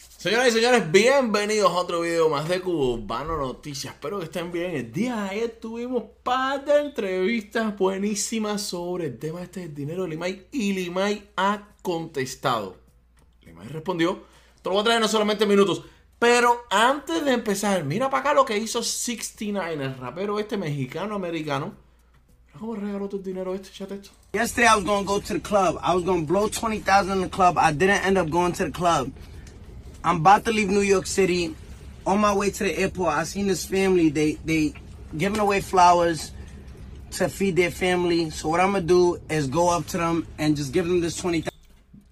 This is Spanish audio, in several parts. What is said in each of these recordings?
Señoras y señores, bienvenidos a otro video más de Cubano Noticias. Espero que estén bien. El día de ayer tuvimos par de entrevistas buenísimas sobre el tema este del dinero de Limay y Limay ha contestado. Limay respondió. Te lo voy a traer solamente minutos. Pero antes de empezar, mira para acá lo que hizo 69, el rapero este mexicano-americano. Cómo regaló tu dinero este, chate esto. Yesterday I was gonna go to the club. I was gonna blow twenty thousand in the club. I didn't end up going to the club. I'm about to leave New York City. On my way to the airport, I seen this family. They they giving away flowers to feed their family. So what I'm gonna do is go up to them and just give them this twenty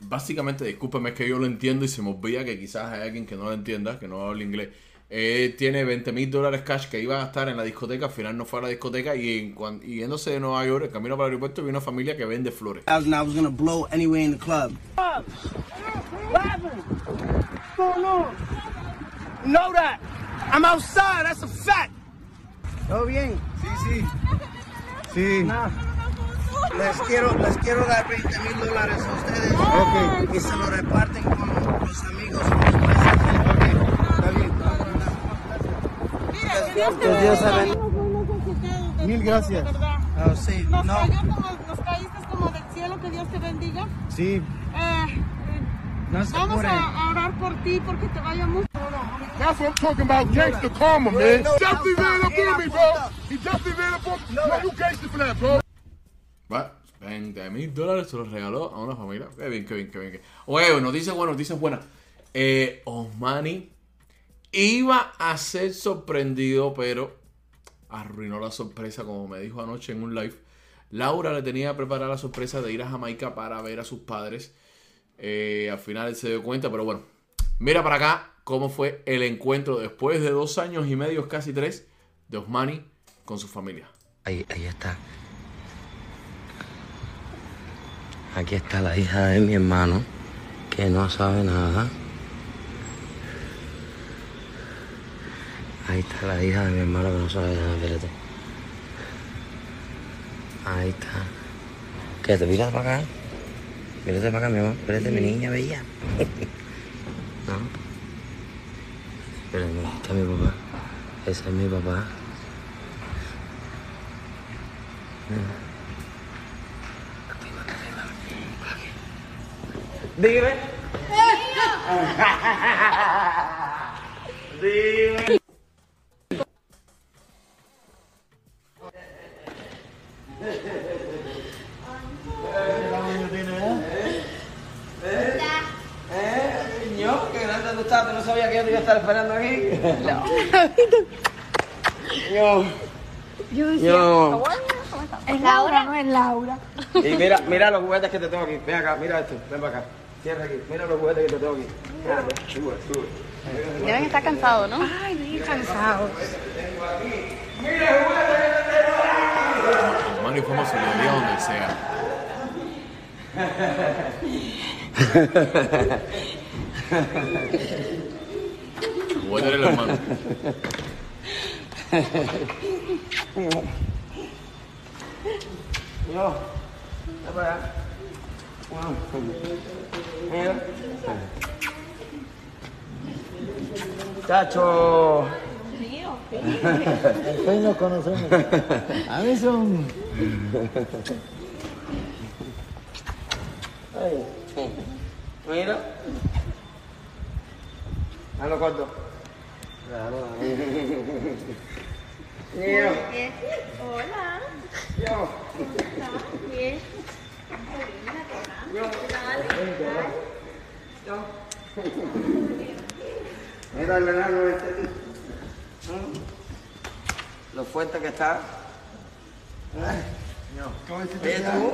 Básicamente, discúlpeme, es que yo lo entiendo y se me olvida que quizás hay alguien que no lo entienda, que no habla inglés. Eh, tiene 20 mil dólares cash que iba a gastar en la discoteca, al final no fue a la discoteca y, en, cuan- y yéndose de Nueva York, el camino para el aeropuerto, vi una familia que vende flores. thousand. I was gonna blow anyway in the club. You know that. I'm outside. That's a fact. ¿Todo bien? Sí, sí. Sí. Les quiero, les quiero dar 20 mil dólares a ustedes. Y se lo reparten con los amigos. Está bien. Que Dios bendiga. Mil gracias. Oh, sí, Nos, no. cayó como, nos caíste como del cielo, que Dios te bendiga. Sí. Eh, No vamos a, a orar por ti porque te vaya mucho. That's what I'm talking about, gangster karma, man. Definitely ran up on me, bro. He definitely ran up on me. No, you gangster for that, bro. Va, 20 mil dólares se los regaló a una familia. Qué bien, qué bien, qué bien. qué- Oye, noticias buenas, noticias buenas. Eh, Osmani iba a ser sorprendido, pero arruinó la sorpresa, como me dijo anoche en un live. Laura le tenía preparada la sorpresa de ir a Jamaica para ver a sus padres. Eh, al final él se dio cuenta, pero bueno. Mira para acá cómo fue el encuentro después de dos años y medio, casi tres, de Osmani con su familia. Ahí, ahí está. Aquí está la hija de mi hermano, que no sabe nada. Ahí está la hija de mi hermano que no sabe nada, espérate. Ahí está. ¿Qué te miras para acá? Mírate para acá, mi amor. Espérate, mi niña bella. ¿No? Espérate, mira, está mi papá. Ese es mi papá. Dime. Dime. qué grande tú estás. ¿Tú no sabías que yo te iba a estar esperando aquí? No. Yo Yo. es Laura, no es Laura. Y mira, mira los juguetes que te tengo aquí. Ven acá, mira esto. Ven para acá. Cierra aquí. Mira los juguetes que te tengo aquí. Espérate. Sube, sube. Deben estar cansados, ¿no? Ay, bien cansado. Osmani es famoso, lo diría donde sea. Voy a el hermano. Yo. Chacho. Hoy nos conocemos. A mí son. Mira. A lo corto. Yo. Hola. Yo. Bien. Mira el enano este. ¿Mm? Lo fuerte que está. Oye, tú.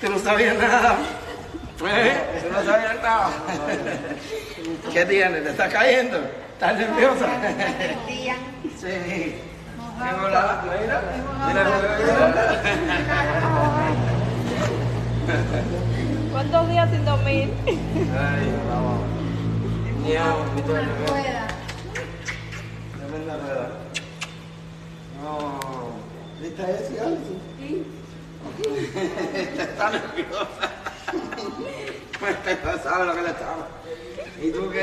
Tú no sabías nada. ¿Eh? Tú no sabías nada. ¿Qué tienes? ¿Te estás cayendo? ¿Estás nerviosa? Sí. Mira. Mira, mira, ¿Cuántos días sin dormir? Ay, vamos. Todo nervioso. Tremenda rueda. No. ¿Viste eso, Alison? Sí. Está nerviosa. No sabes lo que le estaba. ¿Y tú qué?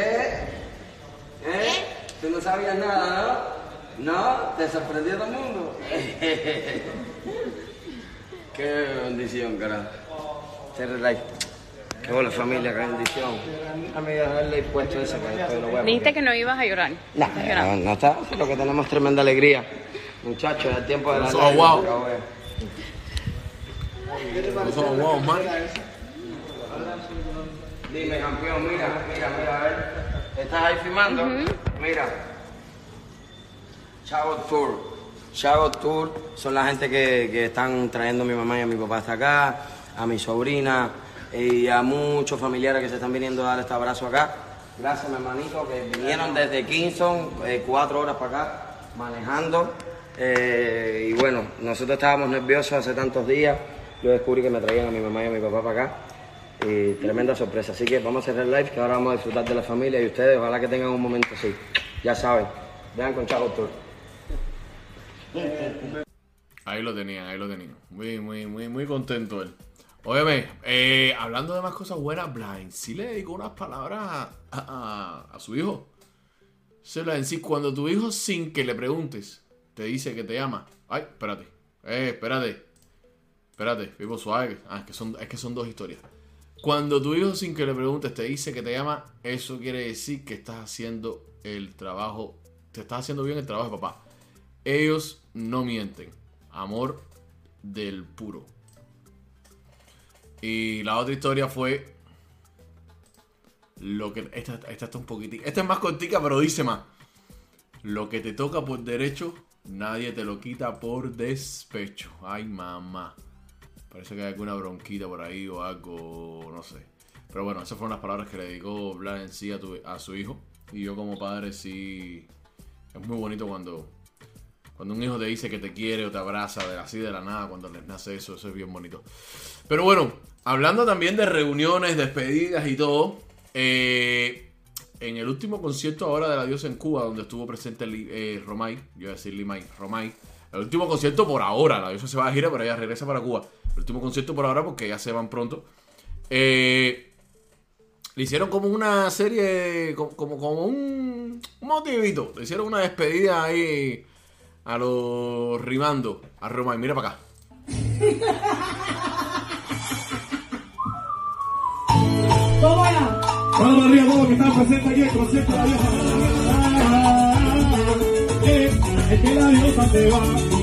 ¿Eh? ¿Tú no sabías nada, no? ¿No? ¿Te sorprendió todo el mundo? qué bendición, carajo. Like. Qué buena familia, qué bendición. A mí dejarle puesto ese que después lo voy a Dijiste que no ibas a llorar. no, no, no está, lo que tenemos tremenda alegría. Muchachos, el tiempo de la Somos lágrima guau. se acabó ya. No somos guau, man. Dime, campeón, mira, mira, mira, a ver. ¿Estás ahí filmando? Mira. Chavo Tour. Chavo Tour son la gente que, que están trayendo a mi mamá y a mi papá hasta acá, a mi sobrina y a muchos familiares que se están viniendo a dar este abrazo acá. Gracias, mi hermanito, que vinieron desde Kingston, eh, cuatro horas para acá, manejando. Eh, y bueno, nosotros estábamos nerviosos hace tantos días. Yo descubrí que me traían a mi mamá y a mi papá para acá. Y tremenda sorpresa. Así que vamos a cerrar el live, que ahora vamos a disfrutar de la familia y ustedes. Ojalá que tengan un momento así. Ya saben. Vean con Chavo Tour. Ahí lo tenían, ahí lo tenían. Muy, muy, muy, muy contento él. Óyeme, eh, hablando de más cosas buenas, Blind sí le dedicó unas palabras a, a- su hijo. Se lo decir, cuando tu hijo, sin que le preguntes, te dice que te ama. Ay, espérate. Eh, espérate. Espérate, vivo suave. Ah, es que son, es que son dos historias. Cuando tu hijo, sin que le preguntes, te dice que te ama, eso quiere decir que estás haciendo el trabajo, te estás haciendo bien el trabajo de papá. Ellos no mienten. Amor del puro. Y la otra historia fue lo que esta, esta está un poquitín. Esta es más cortica, pero dice más. Lo que te toca por derecho, nadie te lo quita por despecho. Ay, mamá. Parece que hay alguna bronquita por ahí o algo, no sé. Pero bueno, esas fueron las palabras que le dedicó Blas en sí a, tu- a su hijo. Y yo como padre sí... Es muy bonito cuando, cuando un hijo te dice que te quiere o te abraza de así de la nada, cuando les nace eso, eso es bien bonito. Pero bueno, hablando también de reuniones, despedidas y todo, eh, en el último concierto ahora de la diosa en Cuba, donde estuvo presente eh, Romay, yo iba a decir Limay, Romay, el último concierto por ahora, la diosa se va a gira, pero ella regresa para Cuba. El último concierto por ahora porque ya se van pronto. Eh, le hicieron como una serie, como, como, como un, motivito. Le hicieron una despedida ahí a los rimando a Romay. Mira para acá. Vamos arriba, todos que están presentes aquí, el concierto de la diosa. Eh, Es que la diosa se va,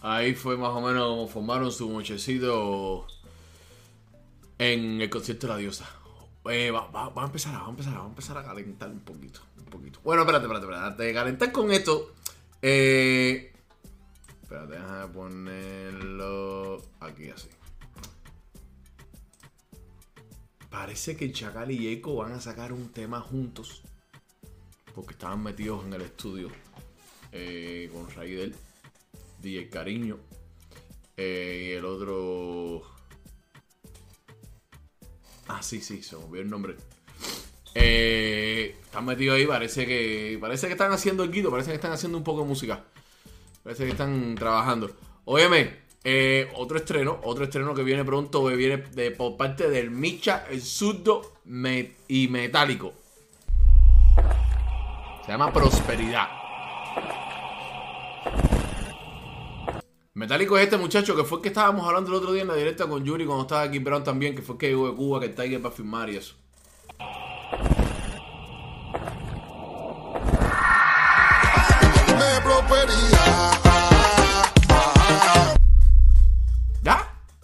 Ahí fue más o menos como formaron su mochecito en el concierto de la diosa. Eh, va, a empezar, va a empezar, va a empezar a calentar un poquito, un poquito. Bueno, espérate, espérate, espérate. Calentar con esto, eh, espérate, déjame ponerlo aquí así. Parece que Chacal y Eco van a sacar un tema juntos. Porque estaban metidos en el estudio eh, con Raidel. DJ Cariño. eh, y el otro. Ah, sí, sí, se me olvidó el nombre. Eh, están metidos ahí, parece que. Parece que están haciendo el guito, parece que están haciendo un poco de música. Parece que están trabajando. Óyeme, eh, otro estreno, otro estreno que viene pronto, viene de, por parte del Micha, el surdo y metálico. Se llama Prosperidad. Metálico es este muchacho que fue el que estábamos hablando el otro día en la directa con Yuri cuando estaba aquí Brown también, que fue el que llegó de Cuba, que el Tiger va a firmar y eso. Prosperidad.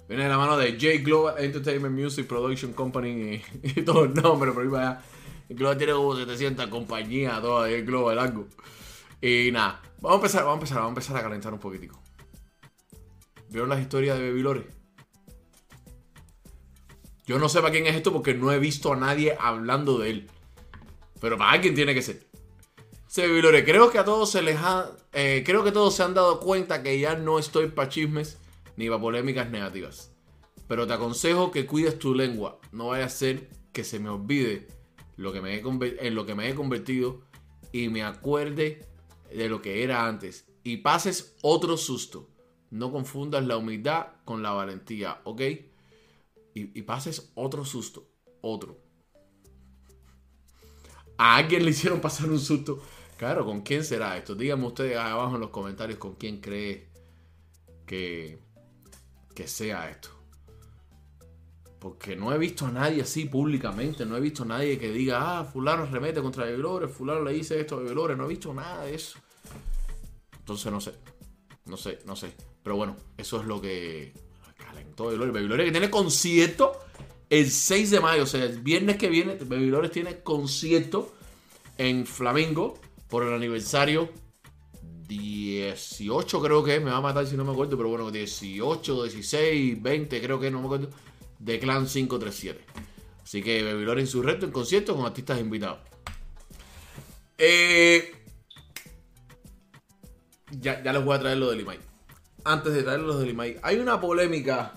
Viene de la mano de J Global Entertainment Music Production Company y, y todo el nombre, ahí para allá. Y Global tiene como 700 compañías, todas ahí, Global, algo. Y nada, vamos a empezar, vamos a empezar, vamos a empezar a calentar un poquitico. ¿Vieron las historias de Baby? Yo no sé para quién es esto porque no he visto a nadie hablando de él. Pero para alguien tiene que ser. Sí, Baby creo que a todos se les ha. eh, creo que todos se han dado cuenta que ya no estoy para chismes ni para polémicas negativas. Pero te aconsejo que cuides tu lengua. No vaya a ser que se me olvide lo que me he en lo que me he convertido y me acuerde de lo que era antes. Y pases otro susto. No confundas la humildad con la valentía, ¿ok? Y, pases otro susto. Otro. A alguien le hicieron pasar un susto. Claro, ¿con quién será esto? Díganme ustedes ahí abajo en los comentarios con quién cree que, que sea esto. Porque no he visto a nadie así públicamente. No he visto a nadie que diga, ah, fulano remete contra Belores, fulano le dice esto a Belores. No he visto nada de eso. Entonces no sé. No sé, no sé. Pero bueno, eso es lo que calentó Belores. Belores que tiene concierto el 6 de mayo. O sea, el viernes que viene, Belores tiene concierto en Flamingo por el aniversario 18 creo que es, me va a matar si no me acuerdo, pero bueno, 18, 16, 20 creo que no me acuerdo, de Clan 537. Así que Babylon en su reto en concierto con artistas invitados. Eh, ya, ya les voy a traer lo del Limay. Antes de traer lo del Limay, hay una polémica.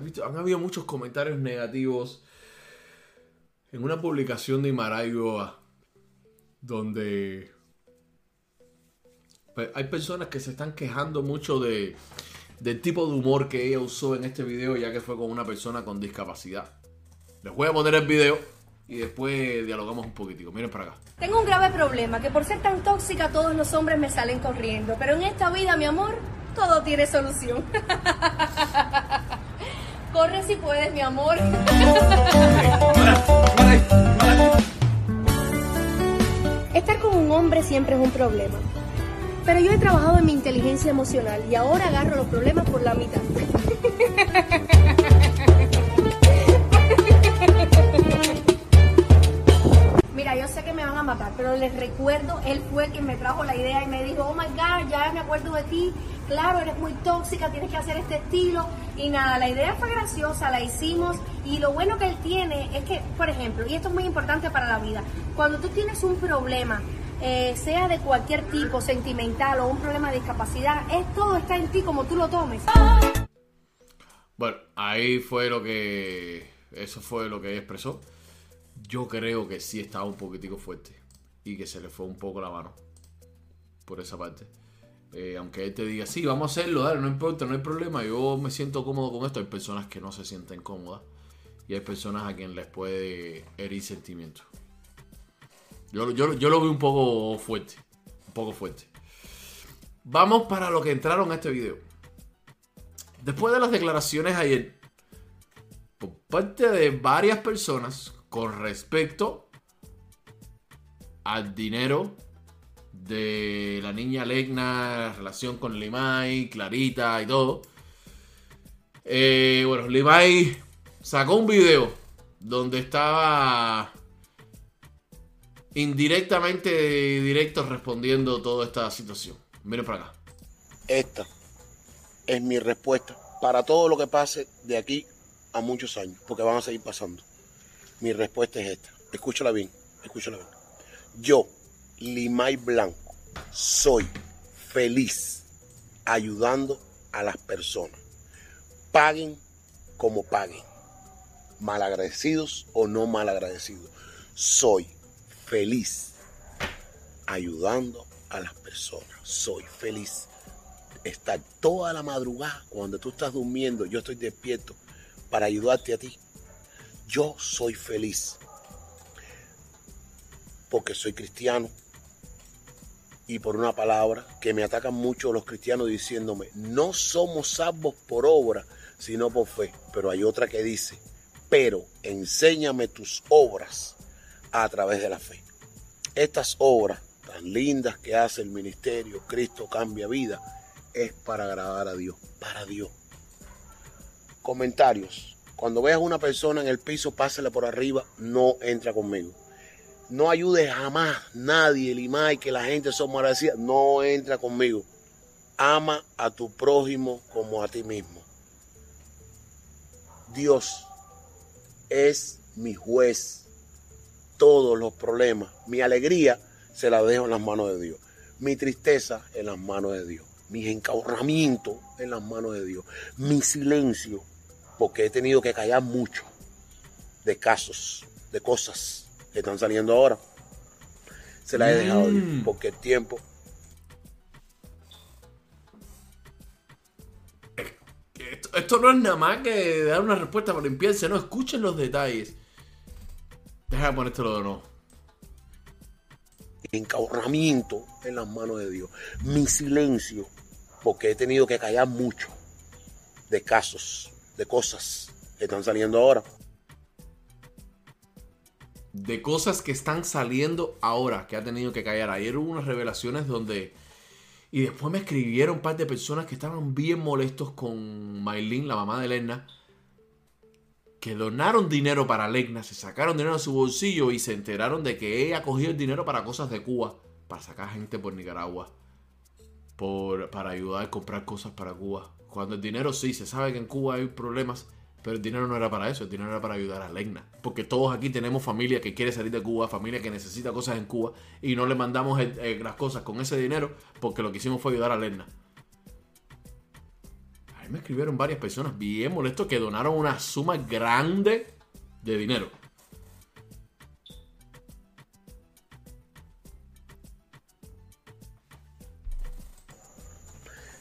Visto- han habido muchos comentarios negativos en una publicación de Imaraigoa donde hay personas que se están quejando mucho de, del tipo de humor que ella usó en este video, ya que fue con una persona con discapacidad. Les voy a poner el video y después dialogamos un poquitico. Miren para acá. Tengo un grave problema, que por ser tan tóxica todos los hombres me salen corriendo. Pero en esta vida, mi amor, todo tiene solución. Corre si puedes, mi amor. Estar con un hombre siempre es un problema. Pero yo he trabajado en mi inteligencia emocional y ahora agarro los problemas por la mitad. les recuerdo, él fue quien me trajo la idea y me dijo, oh my God, ya me acuerdo de ti, claro, eres muy tóxica, tienes que hacer este estilo. Y nada, la idea fue graciosa, la hicimos y lo bueno que él tiene es que, por ejemplo, y esto es muy importante para la vida, cuando tú tienes un problema, eh, sea de cualquier tipo, sentimental o un problema de discapacidad, es todo está en ti como tú lo tomes. Bueno, ahí fue lo que. Eso fue lo que expresó. Yo creo que sí estaba un poquitico fuerte. Y que se le fue un poco la mano. Por esa parte. Eh, aunque él te diga, sí, vamos a hacerlo, dale, no importa, no hay problema. Yo me siento cómodo con esto. Hay personas que no se sienten cómodas. Y hay personas a quien les puede herir sentimientos. Yo, yo, yo lo veo un poco fuerte. Un poco fuerte. Vamos para lo que entraron a este video. Después de las declaraciones ayer, por parte de varias personas con respecto al dinero de la niña Legna, relación con Limay, Clarita y todo. Eh, bueno, Limay sacó un video donde estaba indirectamente directo respondiendo toda esta situación. Miren para acá. Esta es mi respuesta para todo lo que pase de aquí a muchos años, porque van a seguir pasando. Mi respuesta es esta. Escúchala bien, escúchala bien. Yo, Limay Blanco, soy feliz ayudando a las personas. Paguen como paguen. Malagradecidos o no malagradecidos. Soy feliz ayudando a las personas. Soy feliz estar toda la madrugada cuando tú estás durmiendo, yo estoy despierto para ayudarte a ti. Yo soy feliz porque soy cristiano y por una palabra que me atacan mucho los cristianos diciéndome, no somos salvos por obra, sino por fe. Pero hay otra que dice, pero enséñame tus obras a través de la fe. Estas obras tan lindas que hace el ministerio Cristo Cambia Vida es para agradar a Dios, para Dios. comentarios. Cuando veas una persona en el piso, pásale por arriba, no entra conmigo. No ayudes jamás nadie, Limay, que la gente somos agradecidas, no entra conmigo. Ama a tu prójimo como a ti mismo. Dios es mi juez. Todos los problemas, mi alegría se la dejo en las manos de Dios. Mi tristeza en las manos de Dios. Mi encaurramiento en las manos de Dios. Mi silencio, porque he tenido que callar mucho de casos, de cosas que están saliendo ahora. Se la he dejado Mm. porque el tiempo Esto, esto no es nada más que dar una respuesta para limpiarse, no, escuchen los detalles. Deja de ponértelo de nuevo. encaurramiento en las manos de Dios. Mi silencio, porque he tenido que callar mucho de casos, de cosas que están saliendo ahora. De cosas que están saliendo ahora, que ha tenido que callar. Ayer hubo unas revelaciones donde... Y después me escribieron un par de personas que estaban bien molestos con Maylin, la mamá de Lerna, que donaron dinero para Lerna, se sacaron dinero de su bolsillo y se enteraron de que ella cogió el dinero para cosas de Cuba, para sacar gente por Nicaragua, por, para ayudar a comprar cosas para Cuba. Cuando el dinero sí, se sabe que en Cuba hay problemas, pero el dinero no era para eso, el dinero era para ayudar a Legna. Porque todos aquí tenemos familia que quiere salir de Cuba, familia que necesita cosas en Cuba, y no le mandamos las cosas con ese dinero porque lo que hicimos fue ayudar a Legna. A mí me escribieron varias personas bien molestos que donaron una suma grande de dinero.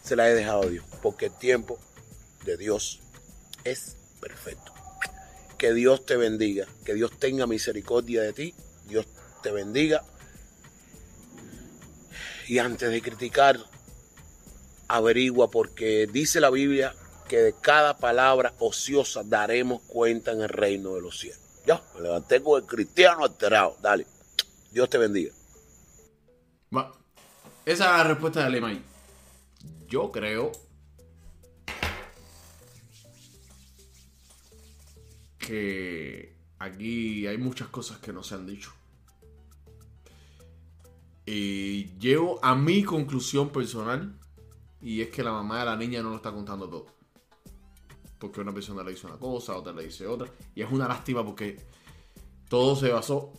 Se la he dejado a Dios, porque el tiempo de Dios es perfecto. Que Dios te bendiga, que Dios tenga misericordia de ti, Dios te bendiga. Y antes de criticar, averigua, porque dice la Biblia que de cada palabra ociosa daremos cuenta en el reino de los cielos. Ya, me levanté con el cristiano alterado. Dale, Dios te bendiga. Esa es la respuesta de Lemay. Yo creo que aquí hay muchas cosas que no se han dicho. Y llego a mi conclusión personal y es que la mamá de la niña no lo está contando todo. Porque una persona le dice una cosa, otra le dice otra. Y es una lástima porque todo se basó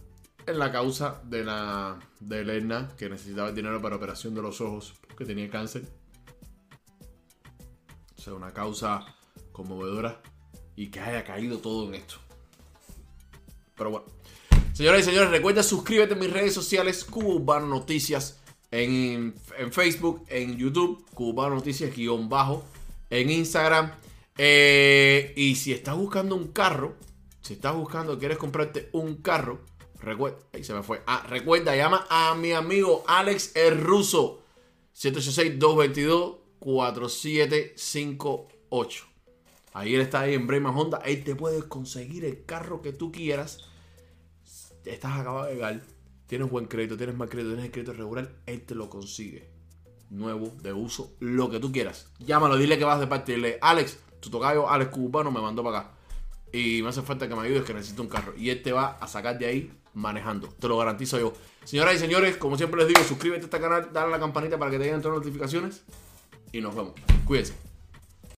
en la causa de la de Elena que necesitaba el dinero para operación de los ojos porque tenía cáncer. O sea, una causa conmovedora y que haya caído todo en esto. Pero bueno. Señoras y señores, recuerda suscríbete a mis redes sociales Cuba Urbano Noticias en, en Facebook, en YouTube, Cuba Urbano Noticias guion bajo, en Instagram. Eh, y si estás buscando un carro, si estás buscando, quieres comprarte un carro, recuerda, ahí se me fue. Ah, recuerda, llama a mi amigo Alex el Ruso, 786-222-4758. Ahí él está ahí en Brema Honda. Él te puede conseguir el carro que tú quieras. Estás acabado de llegar. Tienes buen crédito, tienes mal crédito, tienes el crédito regular. Él te lo consigue. Nuevo, de uso, lo que tú quieras. Llámalo, dile que vas de parte. Dile, Alex, tu tocayo, Alex Cubano, me mandó para acá. Y me hace falta que me ayudes, que necesito un carro. Y él te va a sacar de ahí manejando. Te lo garantizo yo. Señoras y señores, como siempre les digo, suscríbete a este canal, dale a la campanita para que te lleguen todas las notificaciones. Y nos vemos. Cuídense.